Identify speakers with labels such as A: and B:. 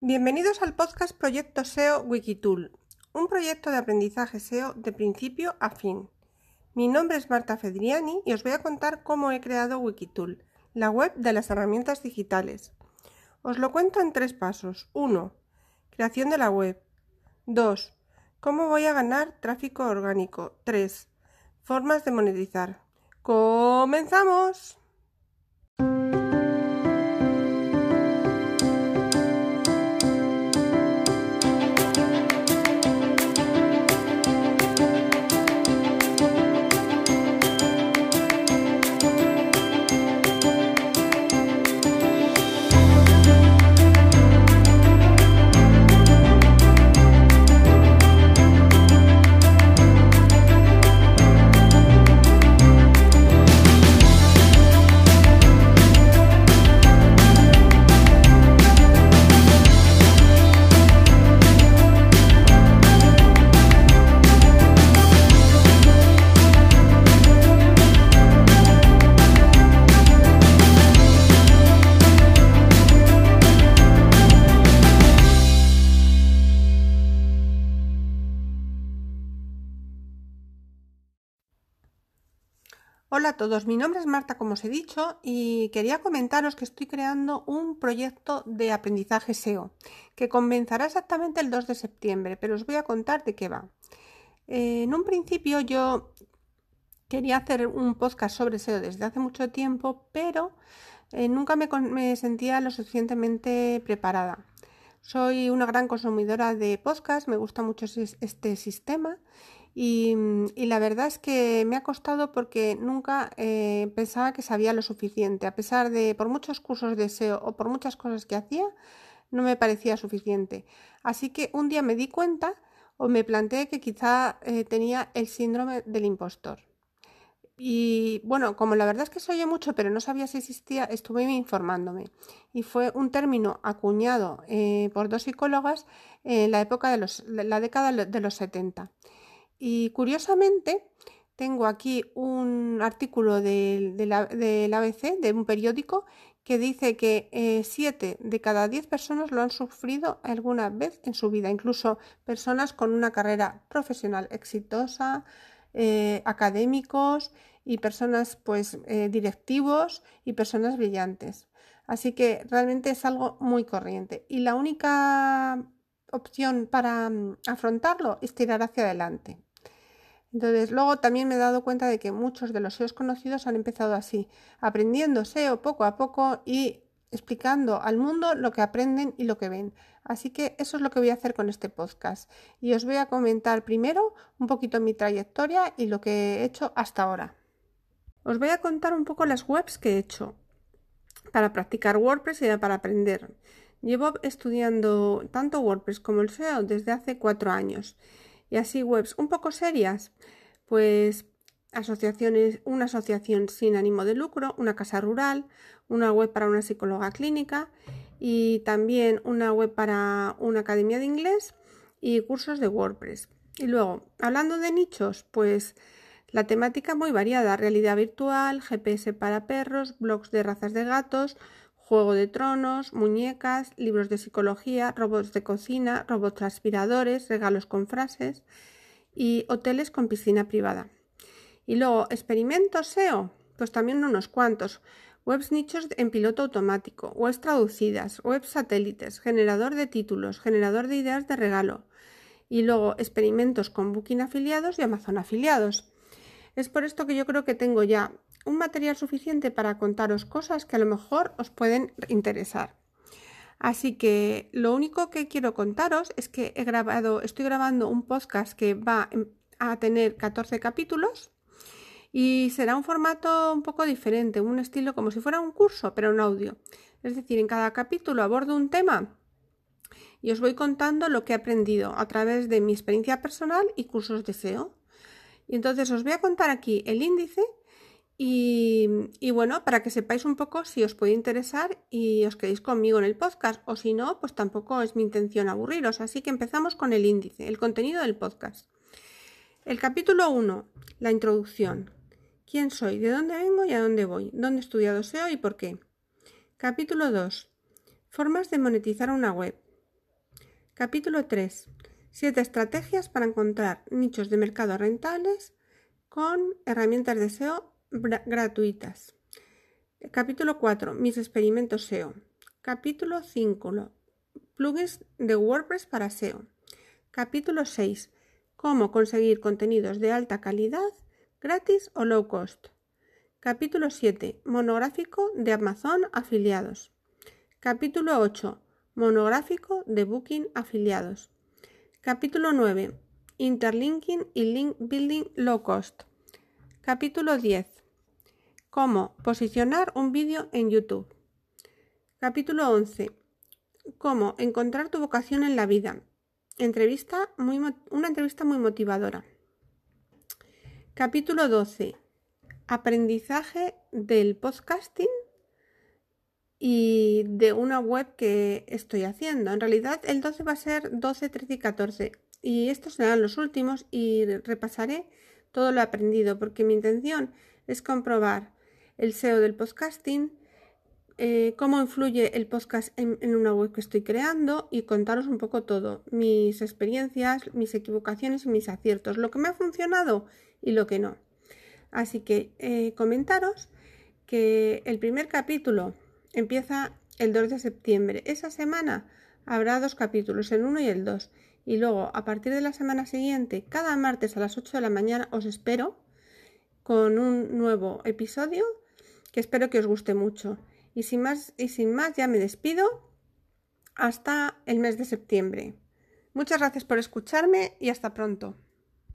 A: Bienvenidos al podcast Proyecto SEO Wikitool, un proyecto de aprendizaje SEO de principio a fin. Mi nombre es Marta Fedriani y os voy a contar cómo he creado Wikitool, la web de las herramientas digitales. Os lo cuento en tres pasos. 1. Creación de la web. 2. Cómo voy a ganar tráfico orgánico. 3. Formas de monetizar. ¡Comenzamos! Hola a todos, mi nombre es Marta, como os he dicho, y quería comentaros que estoy creando un proyecto de aprendizaje SEO que comenzará exactamente el 2 de septiembre, pero os voy a contar de qué va. En un principio yo quería hacer un podcast sobre SEO desde hace mucho tiempo, pero eh, nunca me, me sentía lo suficientemente preparada. Soy una gran consumidora de podcast, me gusta mucho este sistema y, la verdad es que me ha costado porque nunca eh, pensaba que sabía lo suficiente. A pesar de, por muchos cursos de SEO o por muchas cosas que hacía, no me parecía suficiente. Así que un día me di cuenta o me planteé que quizá eh, tenía el síndrome del impostor. Y bueno, como la verdad es que se oye mucho, pero no sabía si existía, estuve informándome. Y fue un término acuñado eh, por dos psicólogas en la época de los, la década de los 70. Y curiosamente, tengo aquí un artículo del, ABC, de un periódico, que dice que 7 eh, de cada 10 personas lo han sufrido alguna vez en su vida, incluso personas con una carrera profesional exitosa, eh, académicos y personas pues eh, directivos y personas brillantes. Así que realmente es algo muy corriente. Y la única opción para mm, afrontarlo es tirar hacia adelante. Entonces, luego también me he dado cuenta de que muchos de los SEOs conocidos han empezado así, aprendiendo SEO poco a poco y explicando al mundo lo que aprenden y lo que ven. Así que eso es lo que voy a hacer con este podcast. Y os voy a comentar primero un poquito mi trayectoria y lo que he hecho hasta ahora. Os voy a contar un poco las webs que he hecho para practicar WordPress y para aprender. Llevo estudiando tanto WordPress como el SEO desde hace cuatro años y así webs un poco serias, pues asociaciones, una asociación sin ánimo de lucro, una casa rural, una web para una psicóloga clínica y también una web para una academia de inglés y cursos de WordPress. Y luego, hablando de nichos, pues la temática muy variada, realidad virtual, GPS para perros, blogs de razas de gatos, Juego de Tronos, muñecas, libros de psicología, robots de cocina, robots aspiradores, regalos con frases y hoteles con piscina privada. Y luego, experimentos SEO, pues también unos cuantos. Webs nichos en piloto automático, webs traducidas, webs satélites, generador de títulos, generador de ideas de regalo. Y luego experimentos con Booking afiliados y Amazon afiliados. Es por esto que yo creo que tengo ya un material suficiente para contaros cosas que a lo mejor os pueden interesar. Así que lo único que quiero contaros es que he grabado, estoy grabando un podcast que va a tener 14 capítulos y será un formato un poco diferente, un estilo como si fuera un curso, pero en audio. Es decir, en cada capítulo abordo un tema y os voy contando lo que he aprendido a través de mi experiencia personal y cursos de SEO. Y entonces os voy a contar aquí el índice y, bueno, para que sepáis un poco si os puede interesar y os quedéis conmigo en el podcast o si no, pues tampoco es mi intención aburriros. Así que empezamos con el índice, el contenido del podcast. El capítulo 1, la introducción. ¿Quién soy? ¿De dónde vengo y a dónde voy? ¿Dónde he estudiado SEO y por qué? Capítulo 2. Formas de monetizar una web. Capítulo 3. Siete estrategias para encontrar nichos de mercado rentables con herramientas de SEO gratuitas. Capítulo 4. Mis experimentos SEO. Capítulo 5. Plugins de WordPress para SEO. Capítulo 6. Cómo conseguir contenidos de alta calidad, gratis o low cost. Capítulo 7. Monográfico de Amazon afiliados. Capítulo 8. Monográfico de Booking afiliados. Capítulo 9. Interlinking y Link Building Low Cost. Capítulo 10. Cómo posicionar un vídeo en YouTube. Capítulo 11. Cómo encontrar tu vocación en la vida. Entrevista muy, una entrevista muy motivadora. Capítulo 12. Aprendizaje del podcasting y de una web que estoy haciendo. En realidad el 12 va a ser 12, 13 y 14 y estos serán los últimos y repasaré todo lo aprendido porque mi intención es comprobar el SEO del podcasting, eh, cómo influye el podcast en, una web que estoy creando y contaros un poco todo, mis experiencias, mis equivocaciones y mis aciertos, lo que me ha funcionado y lo que no. Así que eh, comentaros que el primer capítulo empieza el 2 de septiembre. Esa semana habrá dos capítulos, el 1 y el 2. Y luego, a partir de la semana siguiente, cada martes a las 8 de la mañana os espero con un nuevo episodio que espero que os guste mucho. Y sin más, y sin más ya me despido hasta el mes de septiembre. Muchas gracias por escucharme y hasta pronto.